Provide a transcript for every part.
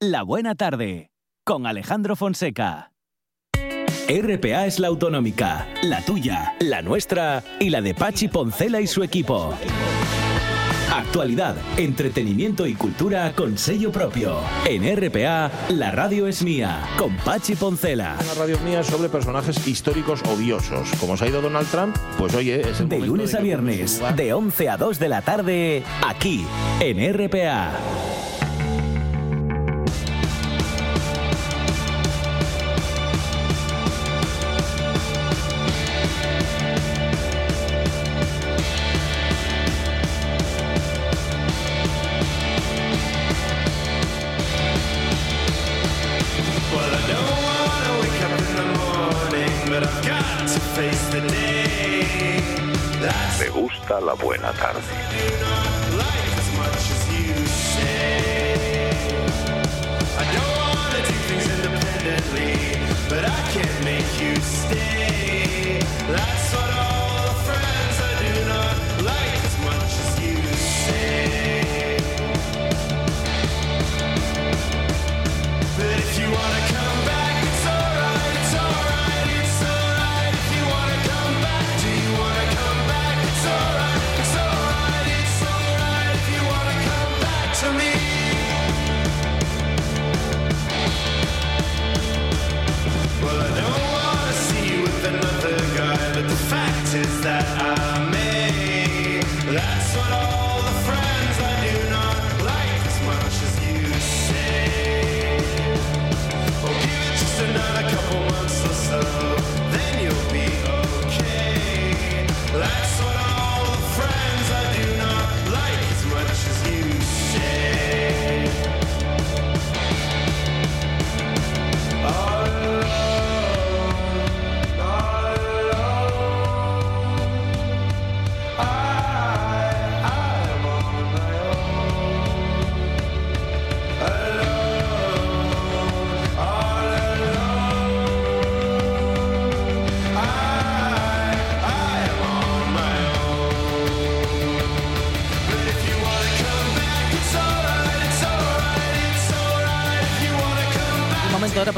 La Buena Tarde, con Alejandro Fonseca. RPA es la autonómica, la tuya, la nuestra y la de Pachi Poncela y su equipo. Actualidad, entretenimiento y cultura con sello propio. En RPA, la radio es mía, con Pachi Poncela. Una radio mía sobre personajes históricos odiosos. Como se ha ido Donald Trump, pues oye, es el De lunes de a viernes, de 11 a 2 de la tarde, aquí, en RPA.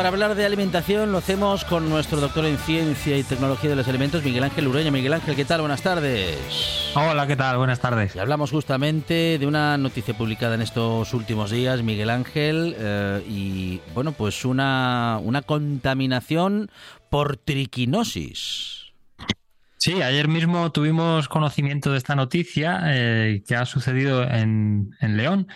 Para hablar de alimentación lo hacemos con nuestro doctor en ciencia y tecnología de los alimentos, Miguel Ángel Ureña. Miguel Ángel, ¿qué tal? Buenas tardes. Hola, ¿qué tal? Buenas tardes. Y hablamos justamente de una noticia publicada en estos últimos días, Miguel Ángel, eh, y bueno, pues una, una contaminación por triquinosis. Sí, ayer mismo tuvimos conocimiento de esta noticia eh, que ha sucedido en, en León.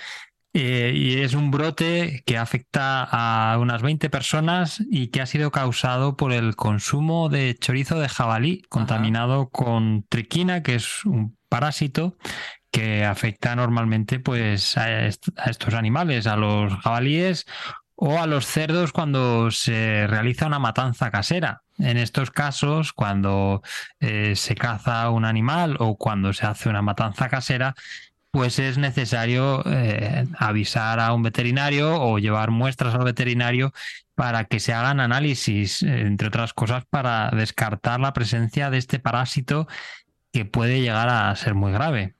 Eh, y es un brote que afecta a unas 20 personas y que ha sido causado por el consumo de chorizo de jabalí contaminado con triquina, que es un parásito que afecta normalmente pues, a, est- a estos animales, a los jabalíes o a los cerdos cuando se realiza una matanza casera. En estos casos, cuando eh, se caza un animal o cuando se hace una matanza casera, pues es necesario eh, avisar a un veterinario o llevar muestras al veterinario para que se hagan análisis, eh, entre otras cosas, para descartar la presencia de este parásito que puede llegar a ser muy grave.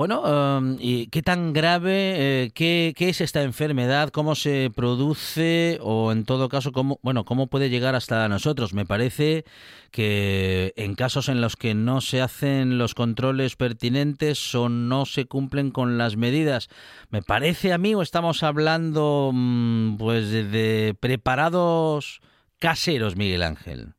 Bueno, um, ¿y qué tan grave, eh, qué, qué es esta enfermedad, cómo se produce o en todo caso, cómo, bueno, cómo puede llegar hasta nosotros? Me parece que en casos en los que no se hacen los controles pertinentes o no se cumplen con las medidas, me parece a mí o estamos hablando mm, pues de preparados caseros, Miguel Ángel.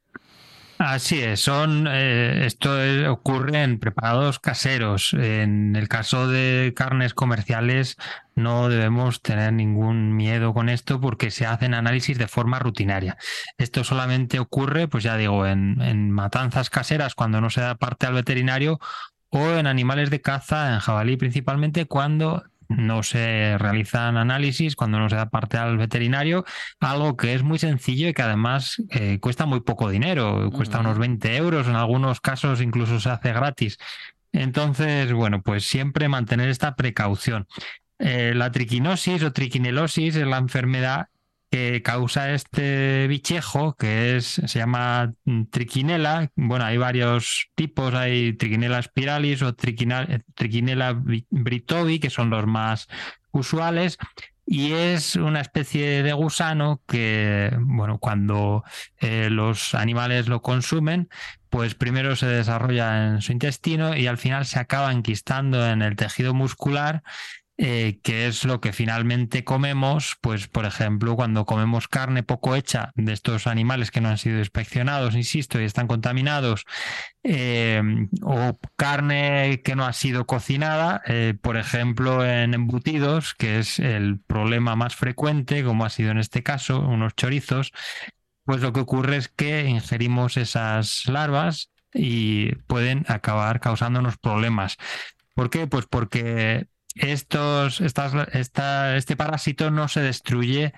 Así es, son eh, esto es- ocurre en preparados caseros. En el caso de carnes comerciales no debemos tener ningún miedo con esto porque se hacen análisis de forma rutinaria. Esto solamente ocurre, pues ya digo, en matanzas caseras cuando no se da parte al veterinario o en animales de caza, en jabalí principalmente, cuando no se realizan análisis, cuando no se da parte al veterinario, algo que es muy sencillo y que además eh, cuesta muy poco dinero, cuesta unos 20 euros, en algunos casos incluso se hace gratis. Entonces, bueno, pues siempre mantener esta precaución. Eh, la triquinosis o triquinelosis es la enfermedad que causa este bichejo, que es, se llama triquinela. Bueno, hay varios tipos, hay triquinela spiralis o triquina- triquinela bri- britovi, que son los más usuales. y es una especie de gusano que, bueno, cuando eh, los animales lo consumen, pues primero se desarrolla en su intestino y al final se acaba enquistando en el tejido muscular eh, que es lo que finalmente comemos, pues por ejemplo, cuando comemos carne poco hecha de estos animales que no han sido inspeccionados, insisto, y están contaminados, eh, o carne que no ha sido cocinada, eh, por ejemplo, en embutidos, que es el problema más frecuente, como ha sido en este caso, unos chorizos, pues lo que ocurre es que ingerimos esas larvas y pueden acabar causándonos problemas. ¿Por qué? Pues porque estos, este parásito no se destruye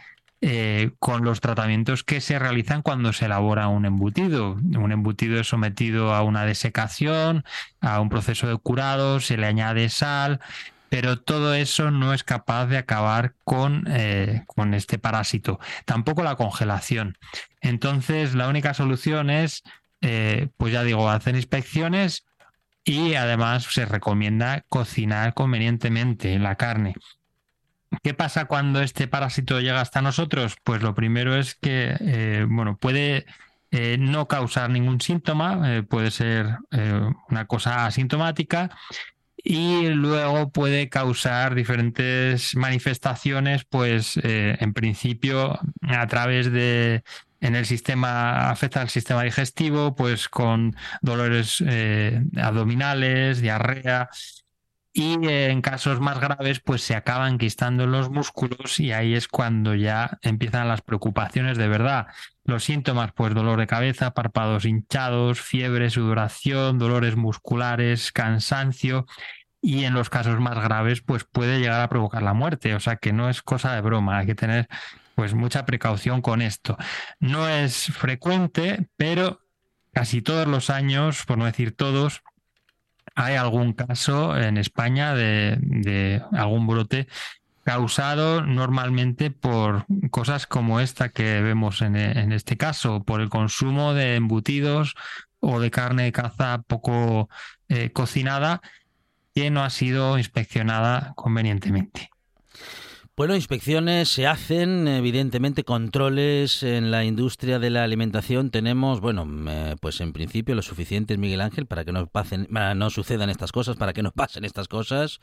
eh, con los tratamientos que se realizan cuando se elabora un embutido. Un embutido es sometido a una desecación, a un proceso de curado, se le añade sal, pero todo eso no es capaz de acabar con, eh, con este parásito. Tampoco la congelación. Entonces, la única solución es, eh, pues ya digo, hacer inspecciones y además se recomienda cocinar convenientemente la carne. ¿Qué pasa cuando este parásito llega hasta nosotros? Pues lo primero es que, eh, bueno, puede eh, no causar ningún síntoma, eh, puede ser una cosa asintomática y luego puede causar diferentes manifestaciones, pues en principio a través de en el sistema, afecta al sistema digestivo, pues con dolores eh, abdominales, diarrea. Y en casos más graves, pues se acaban quistando los músculos y ahí es cuando ya empiezan las preocupaciones de verdad. Los síntomas, pues dolor de cabeza, párpados hinchados, fiebre, sudoración, dolores musculares, cansancio y en los casos más graves pues puede llegar a provocar la muerte, o sea que no es cosa de broma, hay que tener pues mucha precaución con esto. No es frecuente, pero casi todos los años, por no decir todos, hay algún caso en España de, algún brote causado normalmente por cosas como esta que vemos en, este caso, por el consumo de embutidos o de carne de caza poco eh, cocinada que no ha sido inspeccionada convenientemente. Bueno, inspecciones se hacen, evidentemente controles en la industria de la alimentación. Tenemos, bueno, eh, pues en principio lo suficiente, Miguel Ángel, para que no pasen, no sucedan estas cosas, para que no pasen estas cosas.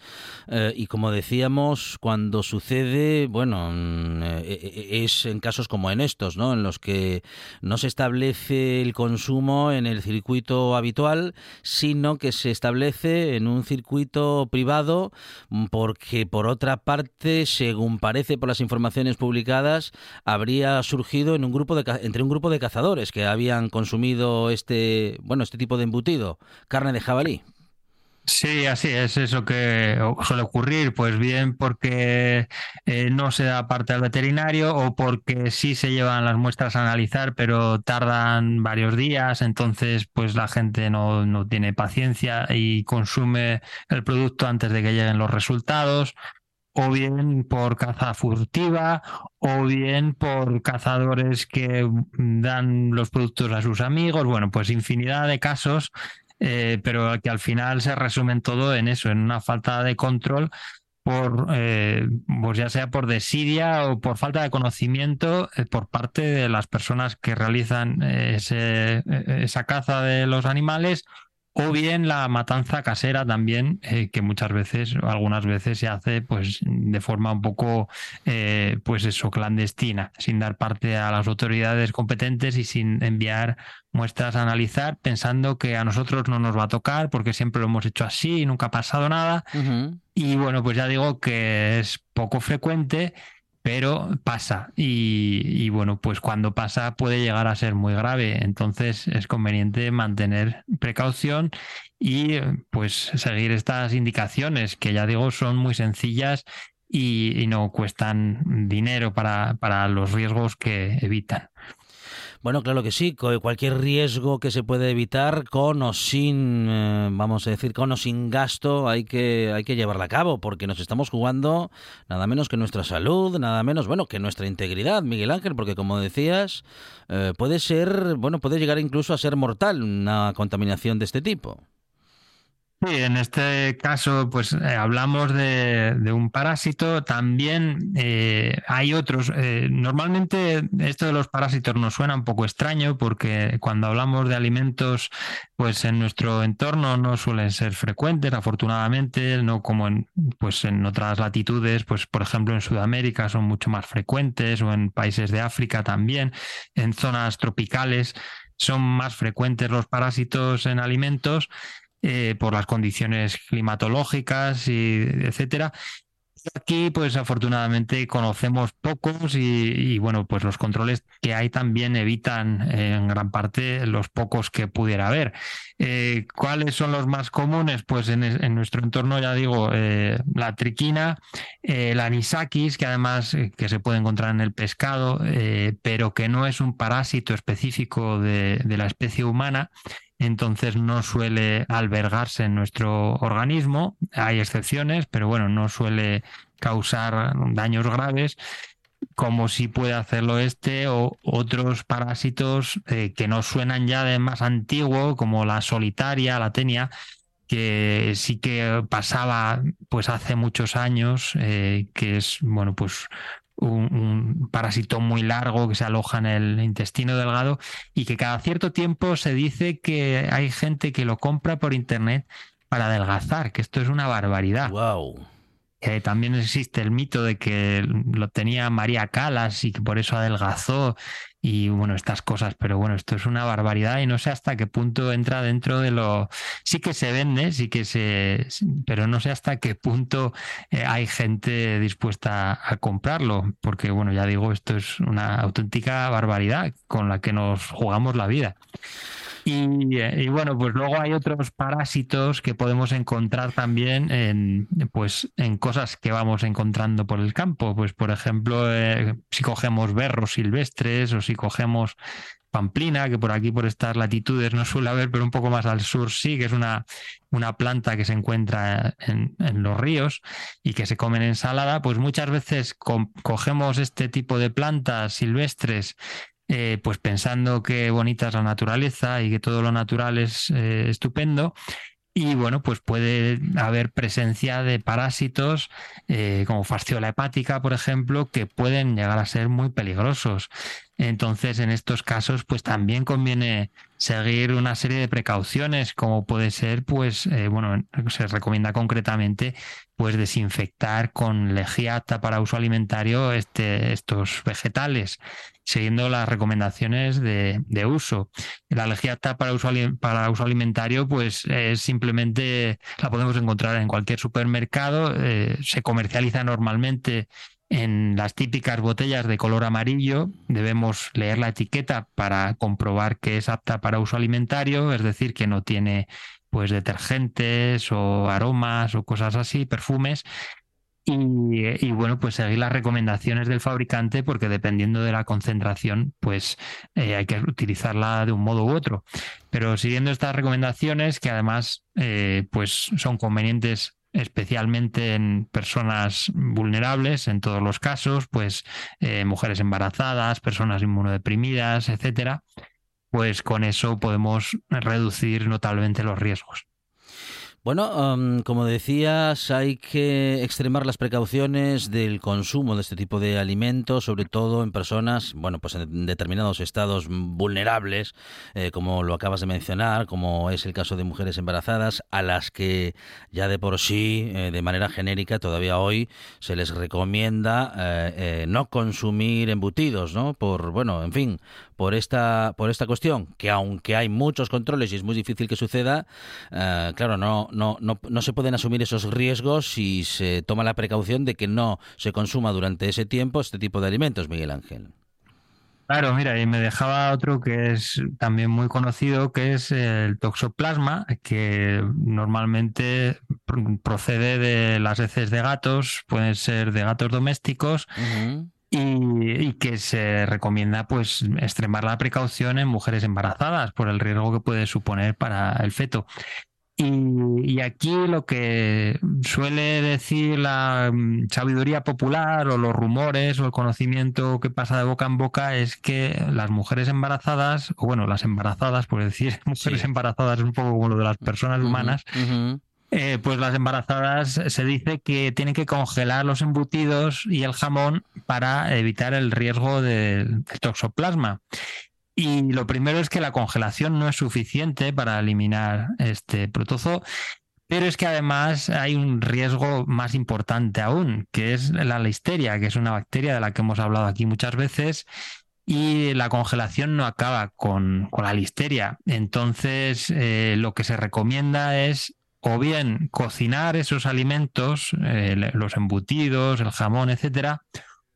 Eh, y como decíamos, cuando sucede, bueno, mm, eh, es en casos como en estos, ¿no? En los que no se establece el consumo en el circuito habitual, sino que se establece en un circuito privado, mm, porque por otra parte, según según parece por las informaciones publicadas, habría surgido en un grupo de, entre un grupo de cazadores que habían consumido este, bueno, este tipo de embutido, carne de jabalí. Sí, así es, eso que suele ocurrir, pues bien porque eh, no se da parte al veterinario o porque sí se llevan las muestras a analizar, pero tardan varios días, entonces pues la gente no, no tiene paciencia y consume el producto antes de que lleguen los resultados o bien por caza furtiva, o bien por cazadores que dan los productos a sus amigos. Bueno, pues infinidad de casos, eh, pero que al final se resumen todo en eso, en una falta de control por eh, pues ya sea por desidia o por falta de conocimiento eh, por parte de las personas que realizan esa caza de los animales o bien la matanza casera también, eh, que muchas veces, algunas veces se hace pues de forma un poco, eh, pues eso, clandestina, sin dar parte a las autoridades competentes y sin enviar muestras a analizar, pensando que a nosotros no nos va a tocar porque siempre lo hemos hecho así y nunca ha pasado nada. Y bueno, pues ya digo que es poco frecuente pero pasa y, bueno, pues cuando pasa puede llegar a ser muy grave, entonces es conveniente mantener precaución y pues seguir estas indicaciones que ya digo son muy sencillas y, y no cuestan dinero para, para los riesgos que evitan. Bueno, claro que sí, cualquier riesgo que se puede evitar con o sin, eh, vamos a decir, con o sin gasto, hay que, hay que llevarla a cabo, porque nos estamos jugando nada menos que nuestra salud, nada menos, bueno, que nuestra integridad, Miguel Ángel, porque como decías, eh, puede ser, bueno, puede llegar incluso a ser mortal una contaminación de este tipo. Sí, en este caso, pues eh, hablamos de, un parásito. También eh, hay otros. eh, normalmente esto de los parásitos nos suena un poco extraño porque cuando hablamos de alimentos, pues en nuestro entorno no suelen ser frecuentes, afortunadamente, no como en, pues en otras latitudes, pues por ejemplo en Sudamérica son mucho más frecuentes o en países de África también, en zonas tropicales son más frecuentes los parásitos en alimentos eh, por las condiciones climatológicas y etcétera. Aquí, pues afortunadamente conocemos pocos y, bueno, pues los controles que hay también evitan eh, en gran parte los pocos que pudiera haber. Eh, ¿Cuáles son los más comunes? Pues en, nuestro entorno, ya digo, eh, la triquina, el anisakis, que además eh, que se puede encontrar en el pescado, eh, pero que no es un parásito específico de la especie humana entonces no suele albergarse en nuestro organismo. Hay excepciones, pero bueno, no suele causar daños graves, como si puede hacerlo este o otros parásitos eh, que nos suenan ya de más antiguo, como la solitaria, la tenia, que sí que pasaba pues hace muchos años, eh, que es bueno pues un, un, parásito muy largo que se aloja en el intestino delgado y que cada cierto tiempo se dice que hay gente que lo compra por internet para adelgazar, que esto es una barbaridad. Wow. Eh, también existe el mito de que lo tenía María Calas y que por eso adelgazó y bueno, estas cosas, pero bueno, esto es una barbaridad y no sé hasta qué punto entra dentro de lo... Sí que se vende, sí que se... pero no sé hasta qué punto eh, hay gente dispuesta a comprarlo, porque bueno, ya digo, esto es una auténtica barbaridad con la que nos jugamos la vida. Y, y, bueno, pues luego hay otros parásitos que podemos encontrar también en, pues, en cosas que vamos encontrando por el campo. Pues, por ejemplo, eh, si cogemos berros silvestres o si cogemos pamplina, que por aquí, por estas latitudes, no suele haber, pero un poco más al sur sí, que es una, una planta que se encuentra en, en, los ríos y que se come en ensalada, pues muchas veces co cogemos este tipo de plantas silvestres eh, pues pensando que bonita es la naturaleza y que todo lo natural es eh, estupendo. Y bueno, pues puede haber presencia de parásitos eh, como fasciola hepática, por ejemplo, que pueden llegar a ser muy peligrosos. Entonces, en estos casos, pues también conviene seguir una serie de precauciones, como puede ser, pues, eh, bueno, se recomienda concretamente, pues, desinfectar con lejía apta para uso alimentario este, estos vegetales, siguiendo las recomendaciones de, de uso. La lejía apta para uso, para uso alimentario, pues, es simplemente la podemos encontrar en cualquier supermercado, eh, se comercializa normalmente en las típicas botellas de color amarillo debemos leer la etiqueta para comprobar que es apta para uso alimentario, es decir, que no tiene pues detergentes o aromas o cosas así, perfumes. Y, bueno, pues seguir las recomendaciones del fabricante porque dependiendo de la concentración, pues eh, hay que utilizarla de un modo u otro. Pero siguiendo estas recomendaciones, que además eh, pues son convenientes especialmente en personas vulnerables, en todos los casos, pues eh, mujeres embarazadas, personas inmunodeprimidas, etcétera, pues con eso podemos reducir notablemente los riesgos. Bueno, um, como decías, hay que extremar las precauciones del consumo de este tipo de alimentos, sobre todo en personas, bueno, pues en determinados estados vulnerables, eh, como lo acabas de mencionar, como es el caso de mujeres embarazadas, a las que ya de por sí, eh, de manera genérica, todavía hoy se les recomienda eh, no consumir embutidos, ¿no? Por, bueno, en fin, por esta, por esta cuestión, que aunque hay muchos controles y es muy difícil que suceda, claro, no no, no, no, se pueden asumir esos riesgos si se toma la precaución de que no se consuma durante ese tiempo este tipo de alimentos, Miguel Ángel. Claro, mira, y me dejaba otro que es también muy conocido, que es el toxoplasma, que normalmente procede de las heces de gatos, pueden ser de gatos domésticos. Uh -huh. Y, y, que se recomienda pues extremar la precaución en mujeres embarazadas por el riesgo que puede suponer para el feto. Y, y, aquí lo que suele decir la mm, sabiduría popular o los rumores o el conocimiento que pasa de boca en boca es que las mujeres embarazadas, o bueno, las embarazadas, por decir mujeres sí. embarazadas es un poco como lo de las personas humanas, uh -huh. Eh, pues las embarazadas se dice que tienen que congelar los embutidos y el jamón para evitar el riesgo del toxoplasma. Y lo primero es que la congelación no es suficiente para eliminar este protozoo, pero es que además hay un riesgo más importante aún, que es la listeria, que es una bacteria de la que hemos hablado aquí muchas veces. Y la congelación no acaba con, con la listeria. Entonces, eh, lo que se recomienda es o bien cocinar esos alimentos, eh, los embutidos, el jamón, etcétera,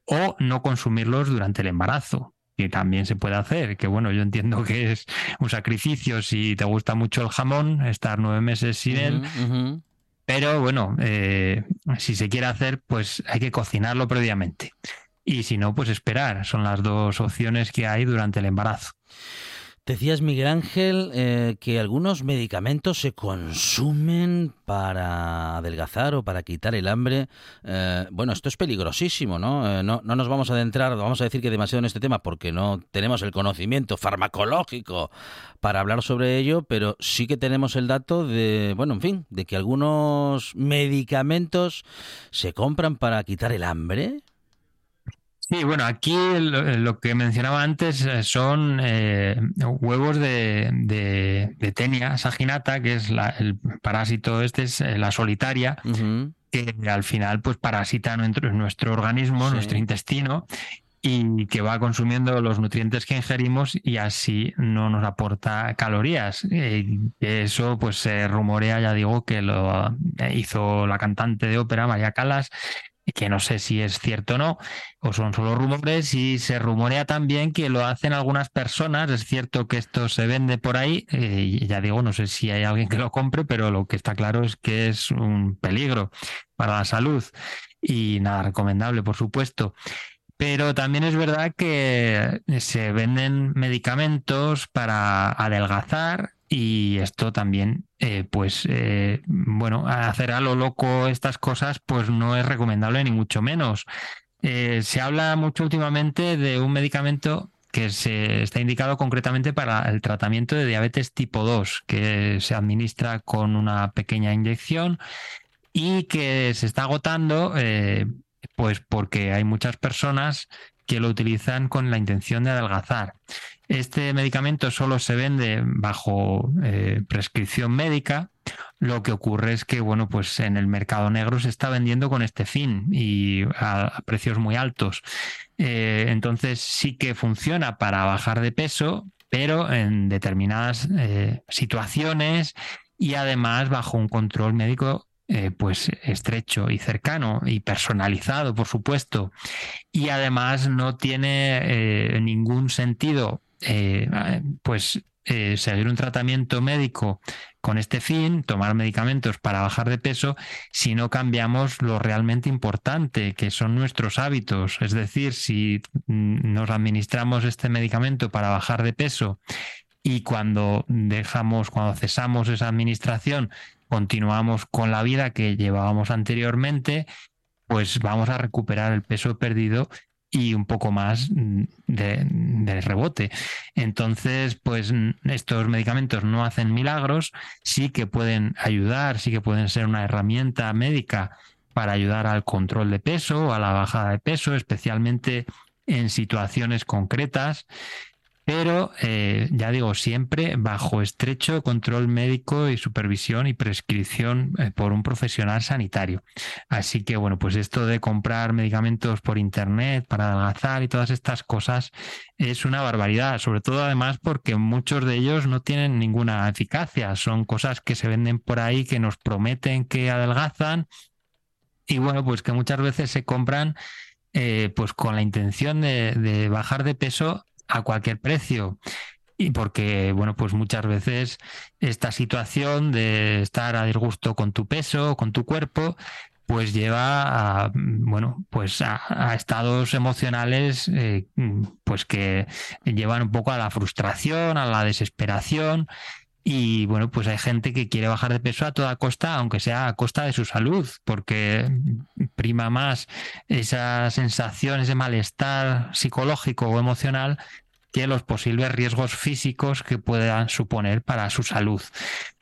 o no consumirlos durante el embarazo, que también se puede hacer. Que bueno, yo entiendo que es un sacrificio si te gusta mucho el jamón, estar nueve meses sin él. Pero bueno, eh, si se quiere hacer, pues hay que cocinarlo previamente. Y si no, pues esperar. Son las dos opciones que hay durante el embarazo. Decías, Miguel Ángel, eh, que algunos medicamentos se consumen para adelgazar o para quitar el hambre. Eh, bueno, esto es peligrosísimo, ¿no? Eh, ¿no? No nos vamos a adentrar, vamos a decir que demasiado en este tema porque no tenemos el conocimiento farmacológico para hablar sobre ello, pero sí que tenemos el dato de, bueno, en fin, de que algunos medicamentos se compran para quitar el hambre. Sí, bueno, aquí lo, lo que mencionaba antes eh, son eh, huevos de, de, de Tenia saginata, que es la- el parásito este, es eh, la solitaria, que al final pues parasita nuestro, nuestro organismo, Sí. nuestro intestino, y que va consumiendo los nutrientes que ingerimos y así no nos aporta calorías. Eh, eso pues se rumorea, ya digo, que lo eh, hizo la cantante de ópera María Calas, que no sé si es cierto o no, o son solo rumores, y se rumorea también que lo hacen algunas personas. Es cierto que esto se vende por ahí, eh, ya digo, no sé si hay alguien que lo compre, pero lo que está claro es que es un peligro para la salud y nada recomendable, por supuesto. Pero también es verdad que se venden medicamentos para adelgazar y esto también, eh, pues, eh, bueno, hacer a lo loco estas cosas, pues no es recomendable ni mucho menos. Eh, se habla mucho últimamente de un medicamento que se está indicado concretamente para el tratamiento de diabetes tipo 2, que se administra con una pequeña inyección y que se está agotando, pues porque hay muchas personas que lo utilizan con la intención de adelgazar. Este medicamento solo se vende bajo eh, prescripción médica. Lo que ocurre es que, bueno, pues en el mercado negro se está vendiendo con este fin y a, precios muy altos. Eh, entonces sí que funciona para bajar de peso, pero en determinadas eh, situaciones y además bajo un control médico pues estrecho y cercano y personalizado, por supuesto. Y además no tiene ningún sentido eh, pues eh, seguir un tratamiento médico con este fin, tomar medicamentos para bajar de peso, si no cambiamos lo realmente importante, que son nuestros hábitos. Es decir, si mm, nos administramos este medicamento para bajar de peso y cuando dejamos, cuando cesamos esa administración, continuamos con la vida que llevábamos anteriormente, pues vamos a recuperar el peso perdido y un poco más de, rebote. Entonces, pues estos medicamentos no hacen milagros, sí que pueden ayudar, sí que pueden ser una herramienta médica para ayudar al control de peso, a la bajada de peso, especialmente en situaciones concretas pero eh, ya digo, siempre bajo estrecho control médico y supervisión y prescripción eh, por un profesional sanitario. Así que bueno, pues esto de comprar medicamentos por internet para adelgazar y todas estas cosas es una barbaridad, sobre todo además porque muchos de ellos no tienen ninguna eficacia, son cosas que se venden por ahí que nos prometen que adelgazan y bueno, pues que muchas veces se compran eh, pues con la intención de, de bajar de peso a cualquier precio. Y porque, bueno, pues muchas veces esta situación de estar a disgusto con tu peso, con tu cuerpo, pues lleva a, bueno, pues a, estados emocionales, eh, pues que llevan un poco a la frustración, a la desesperación. Y bueno, pues hay gente que quiere bajar de peso a toda costa, aunque sea a costa de su salud, porque prima más esa sensación, ese malestar psicológico o emocional que los posibles riesgos físicos que puedan suponer para su salud.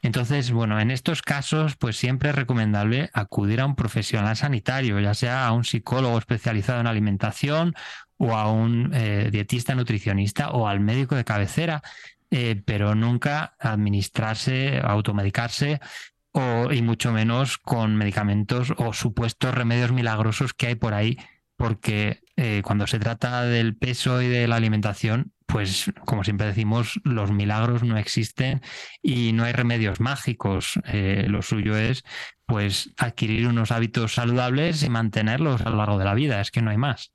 Entonces, bueno, en estos casos, pues siempre es recomendable acudir a un profesional sanitario, ya sea a un psicólogo especializado en alimentación o a un eh, dietista nutricionista o al médico de cabecera, eh, pero nunca administrarse, automedicarse y mucho menos con medicamentos o supuestos remedios milagrosos que hay por ahí, porque eh, cuando se trata del peso y de la alimentación, pues como siempre decimos, los milagros no existen y no hay remedios mágicos. Eh, lo suyo es pues adquirir unos hábitos saludables y mantenerlos a lo largo de la vida, es que no hay más.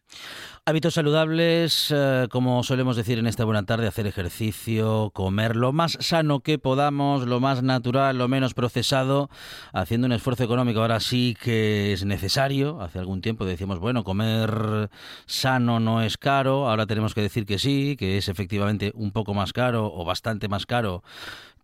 Hábitos saludables, eh, como solemos decir en esta buena tarde, hacer ejercicio, comer lo más sano que podamos, lo más natural, lo menos procesado, haciendo un esfuerzo económico. Ahora sí que es necesario. Hace algún tiempo decíamos, bueno, comer sano no es caro. Ahora tenemos que decir que sí, que es efectivamente un poco más caro o bastante más caro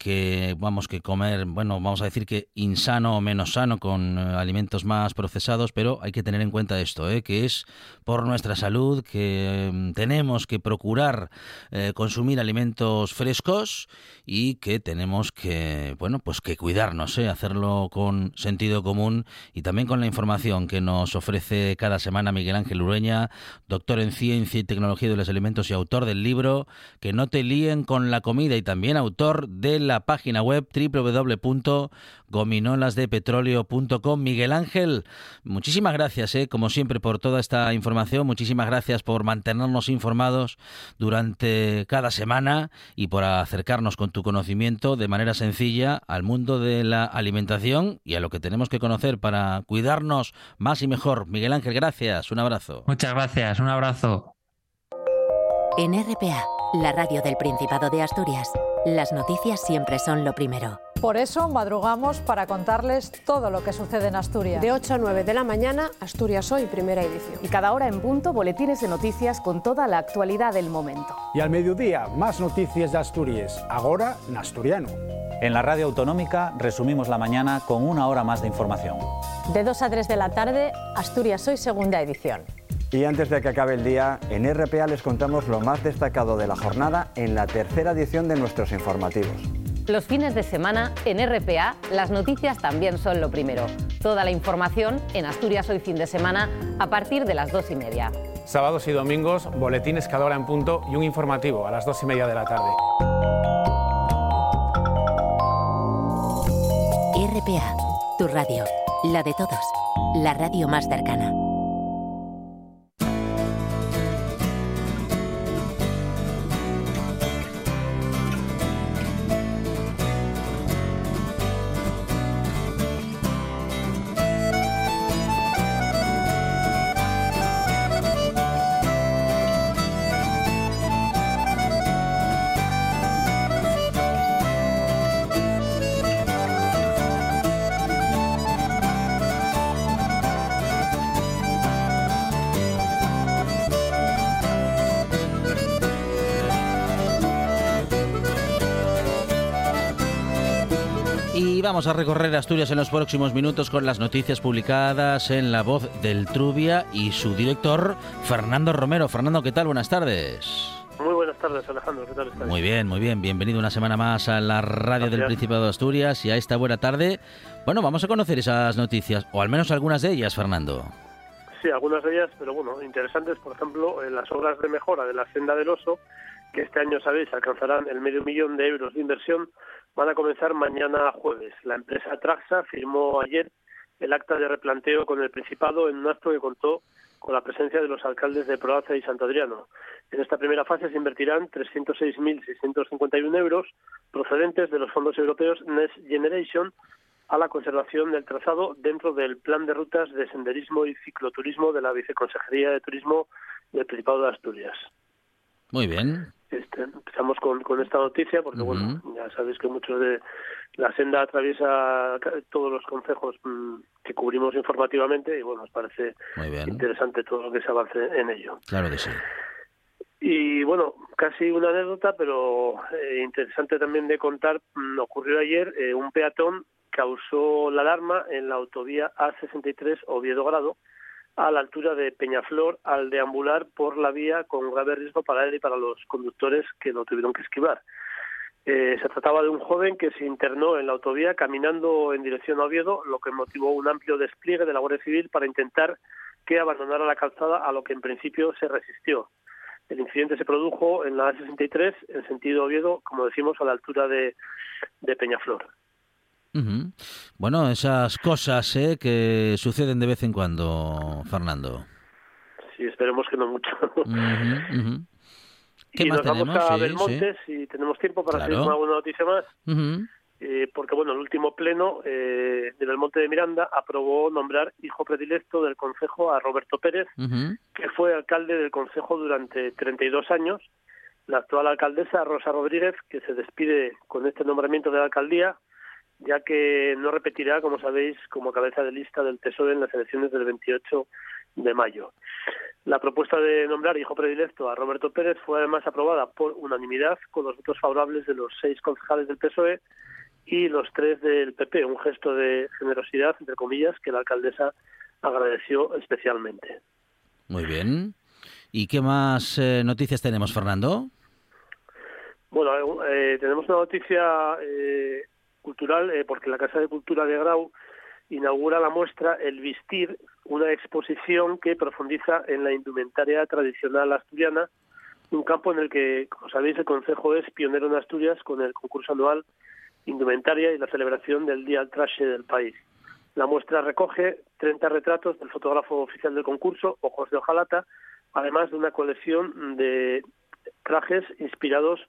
que vamos que comer, bueno, vamos a decir que insano o menos sano con eh, alimentos más procesados, pero hay que tener en cuenta esto, ¿eh? que es por nuestra salud que mm, tenemos que procurar eh, consumir alimentos frescos y que tenemos que, bueno, pues que cuidarnos, ¿eh? hacerlo con sentido común y también con la información que nos ofrece cada semana Miguel Ángel Ureña, doctor en ciencia y tecnología de los alimentos y autor del libro Que no te líen con la comida y también autor de la página web www.gominolasdepetróleo.com. Miguel Ángel, muchísimas gracias, ¿eh? como siempre, por toda esta información. Muchísimas gracias por mantenernos informados durante cada semana y por acercarnos con tu conocimiento de manera sencilla al mundo de la alimentación y a lo que tenemos que conocer para cuidarnos más y mejor. Miguel Ángel, gracias. Un abrazo. Muchas gracias. Un abrazo. En RPA, la radio del Principado de Asturias, las noticias siempre son lo primero. Por eso madrugamos para contarles todo lo que sucede en Asturias. De 8 a 9 de la mañana, Asturias Hoy, primera edición. Y cada hora en punto, boletines de noticias con toda la actualidad del momento. Y al mediodía, más noticias de Asturias, ahora en asturiano. En la radio autonómica resumimos la mañana con una hora más de información. De 2 a 3 de la tarde, Asturias Hoy, segunda edición. Y antes de que acabe el día, en RPA les contamos lo más destacado de la jornada en la tercera edición de nuestros informativos. Los fines de semana en RPA, las noticias también son lo primero. Toda la información en Asturias Hoy fin de semana a partir de las dos y media. Sábados y domingos, boletines cada hora en punto y un informativo a las dos y media de la tarde. RPA, tu radio, la de todos, la radio más cercana. Vamos a recorrer Asturias en los próximos minutos con las noticias publicadas en La Voz del Trubia y su director, Fernando Romero. Fernando, ¿qué tal? Buenas tardes. Muy buenas tardes, Alejandro. ¿Qué tal estás? Muy bien, muy bien. Bienvenido una semana más a la radio del Gracias. Principado de Asturias y a esta buena tarde. Bueno, vamos a conocer esas noticias, o al menos algunas de ellas, Fernando. Sí, algunas de ellas, pero bueno, interesantes, por ejemplo, en las obras de mejora de la Senda del Oso, que este año, sabéis, alcanzarán el medio millón de euros de inversión, van a comenzar mañana jueves. La empresa Traxa firmó ayer el acta de replanteo con el Principado en un acto que contó con la presencia de los alcaldes de Proaza y Santo Adriano. En esta primera fase se invertirán 306.651 euros procedentes de los fondos europeos Next Generation a la conservación del trazado dentro del plan de rutas de senderismo y cicloturismo de la Viceconsejería de Turismo del Principado de Asturias. Muy bien. Este, empezamos con, con esta noticia porque, bueno, ya sabéis que muchos de la senda atraviesa todos los consejos mm, que cubrimos informativamente y, bueno, nos parece interesante todo lo que se avance en ello. Claro que sí. Y bueno, casi una anécdota, pero eh, interesante también de contar, mm, ocurrió ayer, eh, un peatón causó la alarma en la autovía A63 Oviedo Grado a la altura de Peñaflor al deambular por la vía con grave riesgo para él y para los conductores que lo tuvieron que esquivar. Eh, se trataba de un joven que se internó en la autovía caminando en dirección a Oviedo, lo que motivó un amplio despliegue de la Guardia Civil para intentar que abandonara la calzada, a lo que en principio se resistió. El incidente se produjo en la A63, en sentido Oviedo, como decimos, a la altura de, de Peñaflor. Ujú. Bueno, esas cosas ¿eh? que suceden de vez en cuando, Fernando. Sí, esperemos que no mucho. ¿Qué y más nos vamos tenemos? a Sí, Belmonte, si tenemos tiempo para Claro. seguir con alguna noticia más. Eh, porque bueno, el último pleno eh, de Belmonte de Miranda aprobó nombrar hijo predilecto del Consejo a Roberto Pérez, que fue alcalde del Consejo durante 32 años. La actual alcaldesa, Rosa Rodríguez, que se despide con este nombramiento de la alcaldía, ya que no repetirá, como sabéis, como cabeza de lista del PSOE en las elecciones del 28 de mayo. La propuesta de nombrar hijo predilecto a Roberto Pérez fue además aprobada por unanimidad con los votos favorables de los seis concejales del PSOE y los tres del PP, un gesto de generosidad, entre comillas, que la alcaldesa agradeció especialmente. Muy bien. ¿Y qué más eh, noticias tenemos, Fernando? Bueno, eh, tenemos una noticia eh, cultural eh, porque la Casa de Cultura de Grau inaugura la muestra El Vistir, una exposición que profundiza en la indumentaria tradicional asturiana, un campo en el que, como sabéis, el Consejo es pionero en Asturias con el concurso anual Indumentaria y la celebración del Día al Traje del país. La muestra recoge 30 retratos del fotógrafo oficial del concurso, Ojos de Ojalata, además de una colección de trajes inspirados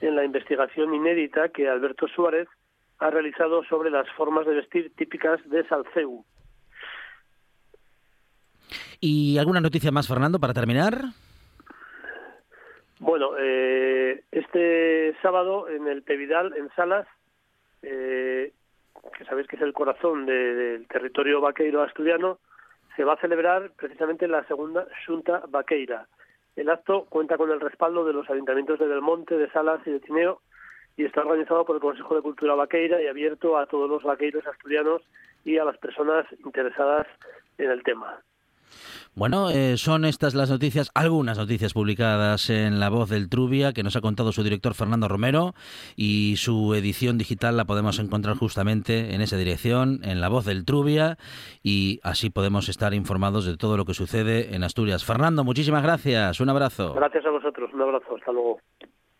en la investigación inédita que Alberto Suárez ha realizado sobre las formas de vestir típicas de Salceu. ¿Y alguna noticia más, Fernando, para terminar? Bueno, eh, este sábado en el Tevidal, en Salas, eh, que sabéis que es el corazón de- del territorio vaqueiro asturiano, se va a celebrar precisamente la segunda Junta Vaqueira. El acto cuenta con el respaldo de los ayuntamientos de Belmonte, de Salas y de Tineo y está organizado por el Consejo de Cultura Vaqueira y abierto a todos los vaqueiros asturianos y a las personas interesadas en el tema. Bueno, eh, son estas las noticias, algunas noticias publicadas en La Voz del Trubia, que nos ha contado su director Fernando Romero, y su edición digital la podemos encontrar justamente en esa dirección, en La Voz del Trubia, y así podemos estar informados de todo lo que sucede en Asturias. Fernando, muchísimas gracias, un abrazo. Gracias a vosotros, un abrazo, hasta luego.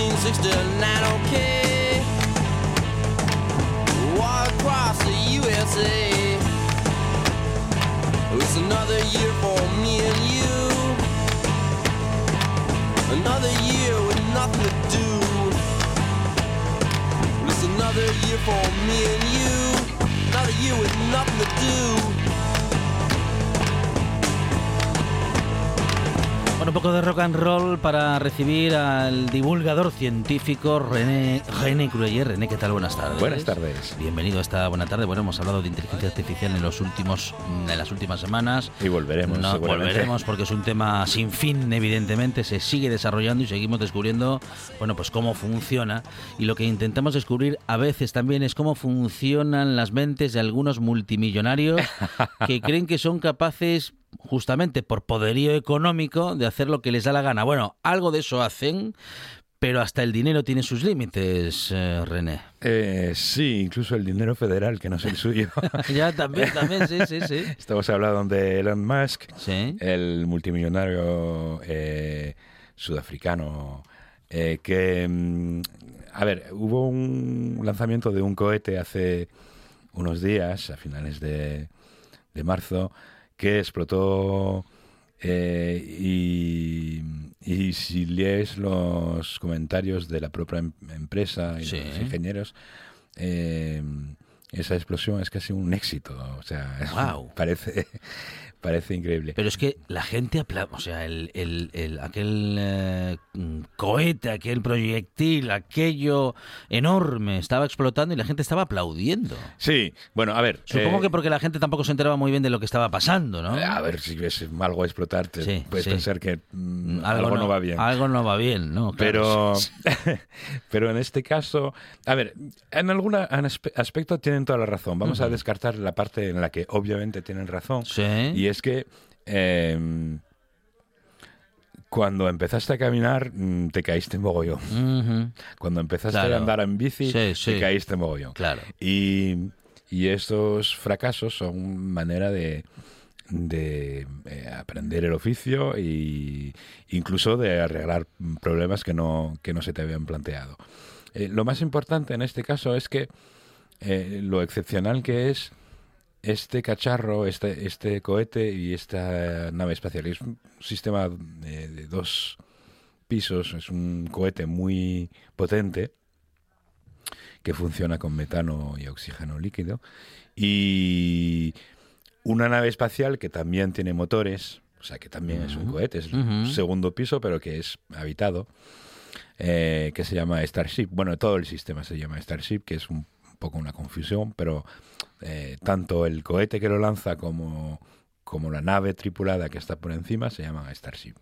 1969, okay. Across the USA. Another year for me and you. Another year with nothing to do. Another year for me and you. Another year with nothing to do. Bueno, un poco de rock and roll para recibir al divulgador científico René, René Cruyer. René, ¿qué tal? Buenas tardes. Buenas tardes. Bienvenido a esta buena tarde. Bueno, hemos hablado de inteligencia artificial en los últimos, en las últimas semanas. Y volveremos, No, volveremos porque es un tema sin fin, evidentemente. Se sigue desarrollando y seguimos descubriendo, bueno, pues cómo funciona. Y lo que intentamos descubrir a veces también es cómo funcionan las mentes de algunos multimillonarios que creen que son capaces justamente por poderío económico de hacer lo que les da la gana. Bueno, algo de eso hacen, pero hasta el dinero tiene sus límites, eh, René. Eh, sí, incluso el dinero federal, que no es el suyo. ya, también, también, sí, sí, sí. Estamos hablando de Elon Musk, el multimillonario eh, sudafricano, eh, que, mm, a ver, hubo un lanzamiento de un cohete hace unos días, a finales de, de marzo, que explotó eh, y, y si lees los comentarios de la propia em- empresa y Sí. los ingenieros, eh, esa explosión es casi un éxito. O sea, Guau. parece, parece increíble. Pero es que la gente aplaude, o sea, el, el- el- aquel eh, mm, cohete, aquel proyectil, aquello enorme estaba explotando y la gente estaba aplaudiendo. Sí, bueno, a ver. Supongo eh, que porque la gente tampoco se enteraba muy bien de lo que estaba pasando, ¿no? A ver, si ves algo explotar, te Sí, puedes sí. pensar que mm, algo, no, va bien. Algo no va bien, ¿no? Claro. Pero, pero en este caso, a ver, en algún aspecto tienen toda la razón. Vamos a descartar la parte en la que obviamente tienen razón. Sí. Y es que eh, cuando empezaste a caminar, mm, te caíste en mogollón. Cuando empezaste Claro. a andar en bici, Sí, sí. te caíste en mogollón. Claro. Y, y estos fracasos son manera de, de eh, aprender el oficio y incluso de arreglar problemas que no, que no se te habían planteado. Eh, lo más importante en este caso es que eh, lo excepcional que es este cacharro, este, este cohete y esta nave espacial. Es un sistema de, de dos pisos, es un cohete muy potente que funciona con metano y oxígeno líquido y una nave espacial que también tiene motores, o sea que también es un cohete, es un segundo piso pero que es habitado, eh, que se llama Starship. Bueno, todo el sistema se llama Starship, que es un poco una confusión, pero eh, tanto el cohete que lo lanza como, como la nave tripulada que está por encima se llaman Starship.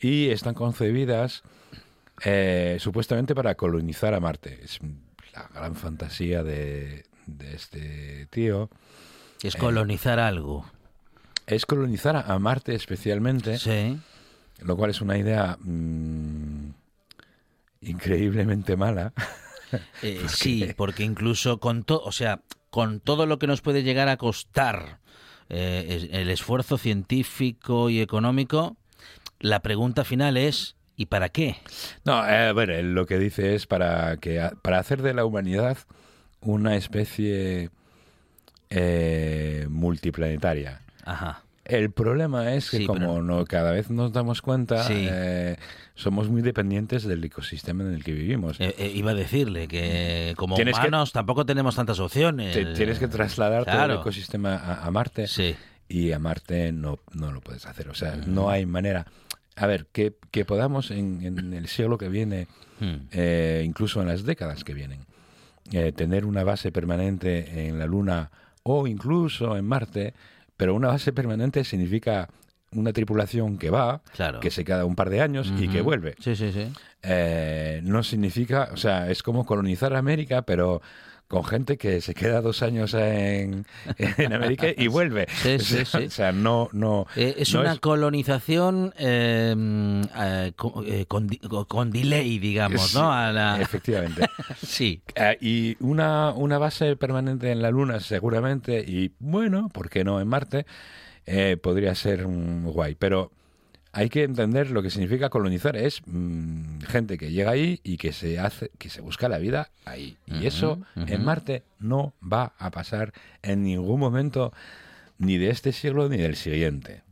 Y están concebidas eh, supuestamente para colonizar a Marte. Es la gran fantasía de, de este tío. Es Eh, colonizar algo. es colonizar a, a Marte especialmente. Sí. Lo cual es una idea mm, increíblemente mala. Eh, sí, porque incluso con todo, o sea, con todo lo que nos puede llegar a costar eh, el esfuerzo científico y económico, la pregunta final es ¿y para qué? No, eh, bueno, lo que dice es para que para hacer de la humanidad una especie eh, multiplanetaria. Ajá. El problema es que Sí, como pero- no, cada vez nos damos cuenta, Sí. eh, somos muy dependientes del ecosistema en el que vivimos. Eh, eh, iba a decirle que como Tienes que- humanos tampoco tenemos tantas opciones. Te- tienes que trasladar todo Claro. el ecosistema a, a Marte y a Marte no, no lo puedes hacer. O sea, no hay manera. A ver, que, que podamos en, en el siglo que viene, Hmm. eh, incluso en las décadas que vienen, eh, tener una base permanente en la Luna o incluso en Marte, pero una base permanente significa una tripulación que va, Claro. que se queda un par de años y que vuelve. Sí, sí, sí. Eh, no significa, o sea, es como colonizar América, pero con gente que se queda dos años en, en América y vuelve. Sí, sí, o, sea, sí. o sea, no, no. Eh, es no una colonización eh, mm, eh, con, eh, con delay, digamos, ¿no? A la- Efectivamente. sí. Y una, una base permanente en la Luna, seguramente, y bueno, ¿por qué no en Marte? Eh, podría ser un guay. Pero hay que entender lo que significa colonizar. Es mm, gente que llega ahí y que se hace, que se busca la vida ahí. Y eso en Marte no va a pasar en ningún momento, ni de este siglo ni del siguiente.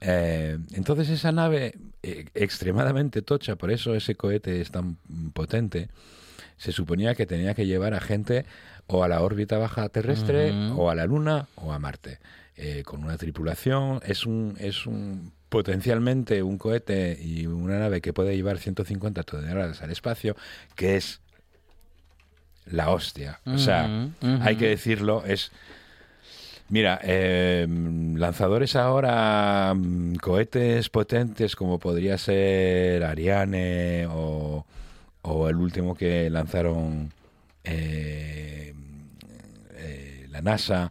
Eh, entonces esa nave eh, extremadamente tocha, por eso ese cohete es tan potente, se suponía que tenía que llevar a gente o a la órbita baja terrestre o a la Luna o a Marte. Eh, con una tripulación es un es un potencialmente un cohete y una nave que puede llevar 150 toneladas al espacio, que es la hostia. O sea, hay que decirlo, es... Mira, eh, lanzadores ahora, mm, cohetes potentes como podría ser Ariane o, o el último que lanzaron eh, eh, la NASA,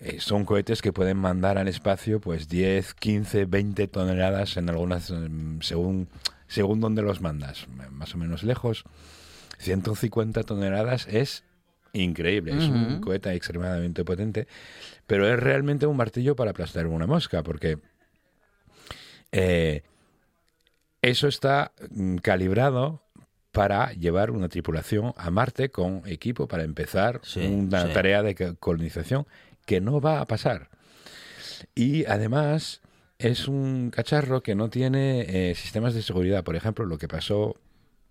eh, son cohetes que pueden mandar al espacio pues 10, 15, 20 toneladas en algunas, mm, según, según donde los mandas, más o menos lejos. 150 toneladas es increíble, es un cohete extremadamente potente, pero es realmente un martillo para aplastar una mosca, porque eh, eso está mm, calibrado para llevar una tripulación a Marte con equipo para empezar una sí. tarea de co- colonización que no va a pasar. Y además es un cacharro que no tiene eh, sistemas de seguridad. Por ejemplo, lo que pasó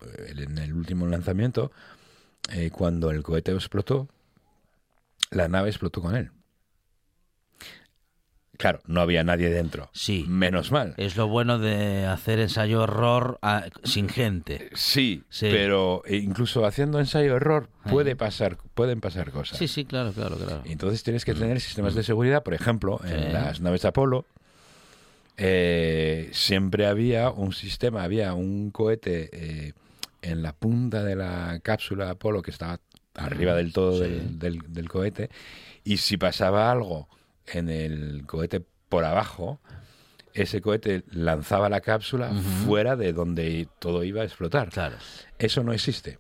eh, en el último lanzamiento, eh, cuando el cohete explotó, la nave explotó con él. Claro, no había nadie dentro. Sí. Menos mal. Es lo bueno de hacer ensayo-error a- sin gente. Sí, Sí. pero incluso haciendo ensayo-error puede pasar, pueden pasar cosas. Sí, sí, claro, claro, claro. Entonces tienes que tener sistemas de seguridad, por ejemplo, Sí. en las naves Apolo. eh, siempre había un sistema, había un cohete eh, en la punta de la cápsula Apolo que estaba arriba del todo Sí. del, del- del cohete y si pasaba algo en el cohete por abajo, ese cohete lanzaba la cápsula fuera de donde todo iba a explotar. Claro. Eso no existe.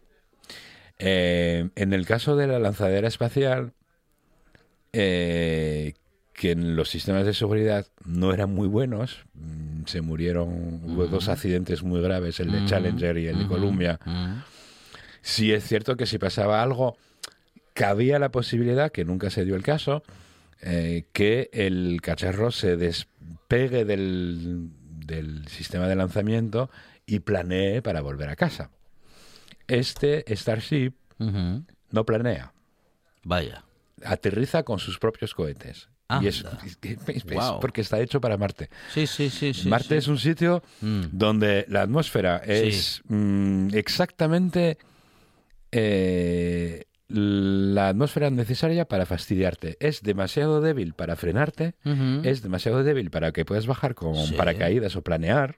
Eh, en el caso de la lanzadera espacial, eh, que en los sistemas de seguridad no eran muy buenos, mm, se murieron, hubo dos accidentes muy graves, el de Challenger y el de Columbia. Sí es cierto que si pasaba algo, cabía la posibilidad, que nunca se dio el caso, eh, que el cacharro se despegue del, del sistema de lanzamiento y planee para volver a casa. Este Starship no planea. Vaya. Aterriza con sus propios cohetes. Y es, porque está hecho para Marte. Sí, sí, sí. sí Marte sí. es un sitio Mm. donde la atmósfera es mm, exactamente eh, la atmósfera necesaria para fastidiarte. Es demasiado débil para frenarte, es demasiado débil para que puedas bajar con Sí. paracaídas o planear,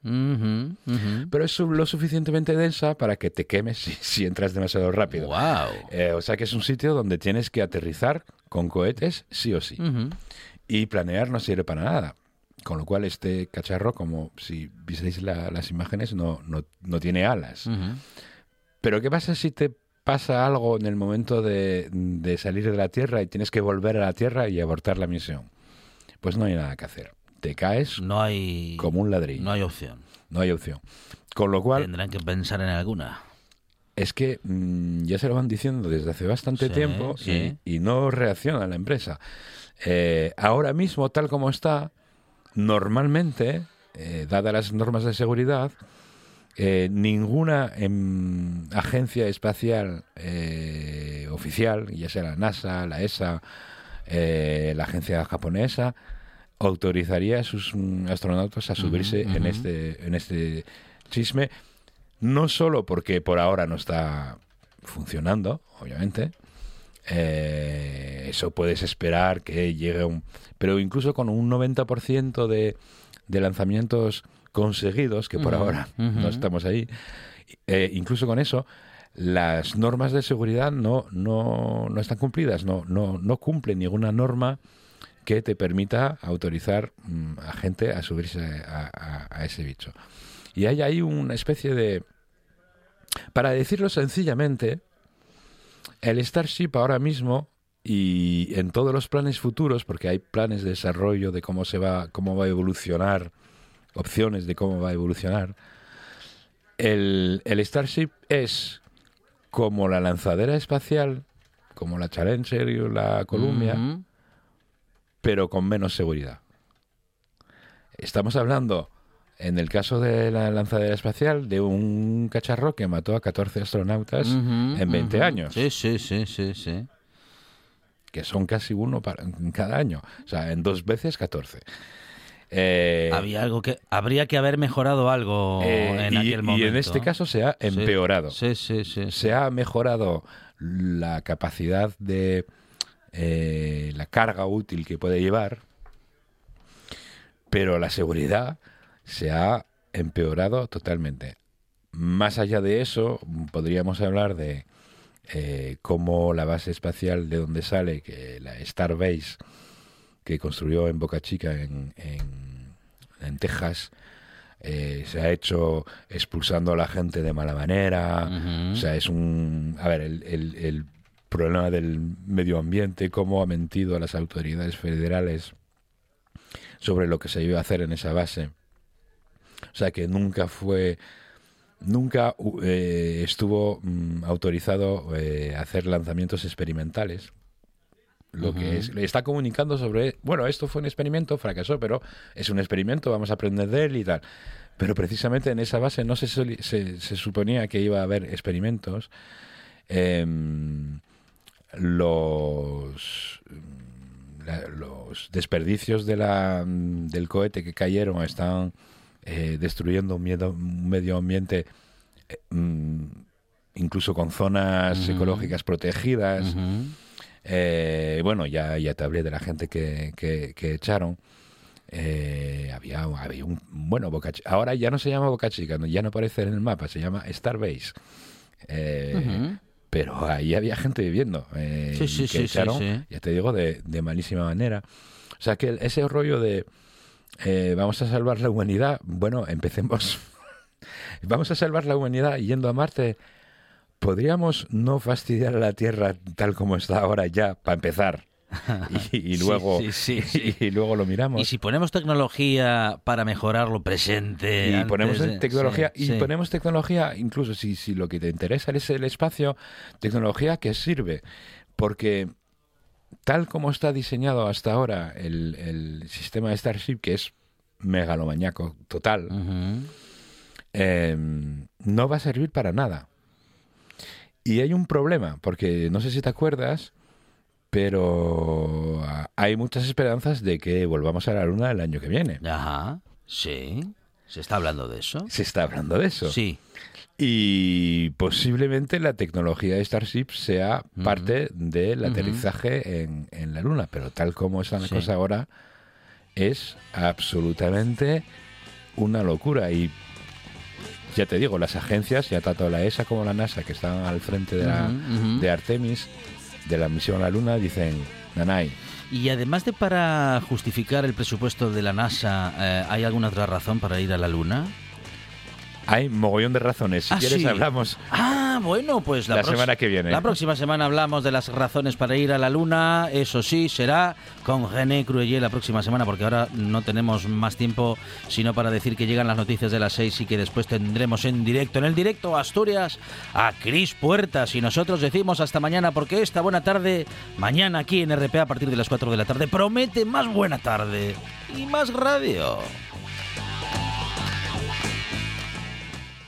pero es lo suficientemente densa para que te quemes si, si entras demasiado rápido. Wow. Eh, o sea que es un sitio donde tienes que aterrizar con cohetes sí o sí. Y planear no sirve para nada. Con lo cual este cacharro, como si visteis la- las imágenes, no, no, no tiene alas. Pero ¿qué pasa si te pasa algo en el momento de, de salir de la Tierra y tienes que volver a la Tierra y abortar la misión? Pues no hay nada que hacer. Te caes No hay, como un ladrillo. no hay opción. No hay opción. Con lo cual, Tendrán que pensar en alguna. es que mm, ya se lo van diciendo desde hace bastante Sí, tiempo y, no reacciona la empresa. Eh, ahora mismo, tal como está, normalmente, eh, dadas las normas de seguridad, eh, ninguna em, agencia espacial eh, oficial, ya sea la NASA, la ESA, eh, la agencia japonesa, autorizaría a sus mm, astronautas a subirse en este en este chisme no solo porque por ahora no está funcionando, obviamente, eso puedes esperar que llegue un... Pero incluso con un 90% de, de lanzamientos conseguidos, que por ahora no estamos ahí, eh, incluso con eso, las normas de seguridad no, no, no están cumplidas, no, no, no cumplen ninguna norma que te permita autorizar mm, a gente a subirse a, a- a ese bicho. Y hay ahí una especie de... Para decirlo sencillamente, el Starship ahora mismo y en todos los planes futuros, porque hay planes de desarrollo de cómo se va, cómo va a evolucionar, opciones de cómo va a evolucionar, el, el Starship es como la lanzadera espacial, como la Challenger y la Columbia, pero con menos seguridad. Estamos hablando, en el caso de la lanzadera espacial, de un cacharro que mató a 14 astronautas en 20 ujú. años, Sí, sí, sí, sí, sí. que son casi uno para, cada año. O sea, en dos veces 14. Eh, Había algo que habría que haber mejorado algo eh, en y, aquel momento. y en este caso se ha empeorado. Sí, sí, sí. Se ha mejorado la capacidad de eh, la carga útil que puede llevar, pero la seguridad se ha empeorado totalmente. Más allá de eso, podríamos hablar de cómo la base espacial de donde sale, que la Starbase, que construyó en Boca Chica, en, en- en Texas, eh, se ha hecho expulsando a la gente de mala manera. O sea, es un... A ver, el, el- el problema del medio ambiente, cómo ha mentido a las autoridades federales sobre lo que se iba a hacer en esa base. O sea, que nunca fue... Nunca eh, estuvo mm, autorizado eh, hacer lanzamientos experimentales. Lo que es, le está comunicando sobre, bueno, esto fue un experimento, fracasó, pero es un experimento, vamos a aprender de él y tal. Pero precisamente en esa base no se, se, se suponía que iba a haber experimentos. Em, los, la- los desperdicios de la, del cohete que cayeron están eh, destruyendo un, miedo- un medio ambiente eh, mm, incluso con zonas ecológicas protegidas. Eh, bueno, ya, ya te hablé de la gente que, que, que echaron. Eh, había, había un. Bueno, Boca Chi- Ahora ya no se llama Boca Chica, ya no aparece en el mapa, se llama Starbase. Eh, Ujú. Pero ahí había gente viviendo. eh, Sí, sí, que sí, echaron, ya te digo, de, de malísima manera. O sea que ese rollo de. eh, vamos a salvar la humanidad. Bueno, empecemos. vamos a salvar la humanidad yendo a Marte. ¿Podríamos no fastidiar a la Tierra tal como está ahora ya, para empezar? Y, luego, sí, sí, sí. y luego lo miramos. Y si ponemos tecnología para mejorar lo presente. y antes ponemos de- tecnología y ponemos tecnología incluso si, si lo que te interesa es el espacio tecnología que sirve porque tal como está diseñado hasta ahora el, el sistema de Starship que es megalomaníaco total eh, no va a servir para nada y hay un problema porque no sé si te acuerdas pero ah, hay muchas esperanzas de que volvamos a la luna el año que viene Ajá, sí. ¿Se está hablando de eso? Se está hablando de eso. Sí. Y posiblemente la tecnología de Starship sea parte del aterrizaje en, en la Luna, pero tal como está la Sí. cosa ahora, es absolutamente una locura. Y ya te digo, las agencias, ya tanto la ESA como la NASA, que están al frente de, la, de Artemis, de la misión a la Luna, dicen, Nanay, Y además de para justificar el presupuesto de la NASA, eh, ¿hay alguna otra razón para ir a la Luna? Hay mogollón de razones. Si Ah, quieres, sí. hablamos Ah, bueno, pues la, semana que viene. La próxima semana hablamos de las razones para ir a la Luna. Eso sí, será con René Cruelle la próxima semana, porque ahora no tenemos más tiempo sino para decir que llegan las noticias de las seis y que después tendremos en directo, en el directo Asturias, a Cris Puertas. Y nosotros decimos hasta mañana, porque esta buena tarde, mañana aquí en RPA a partir de las 4 de la tarde, promete más buena tarde y más radio.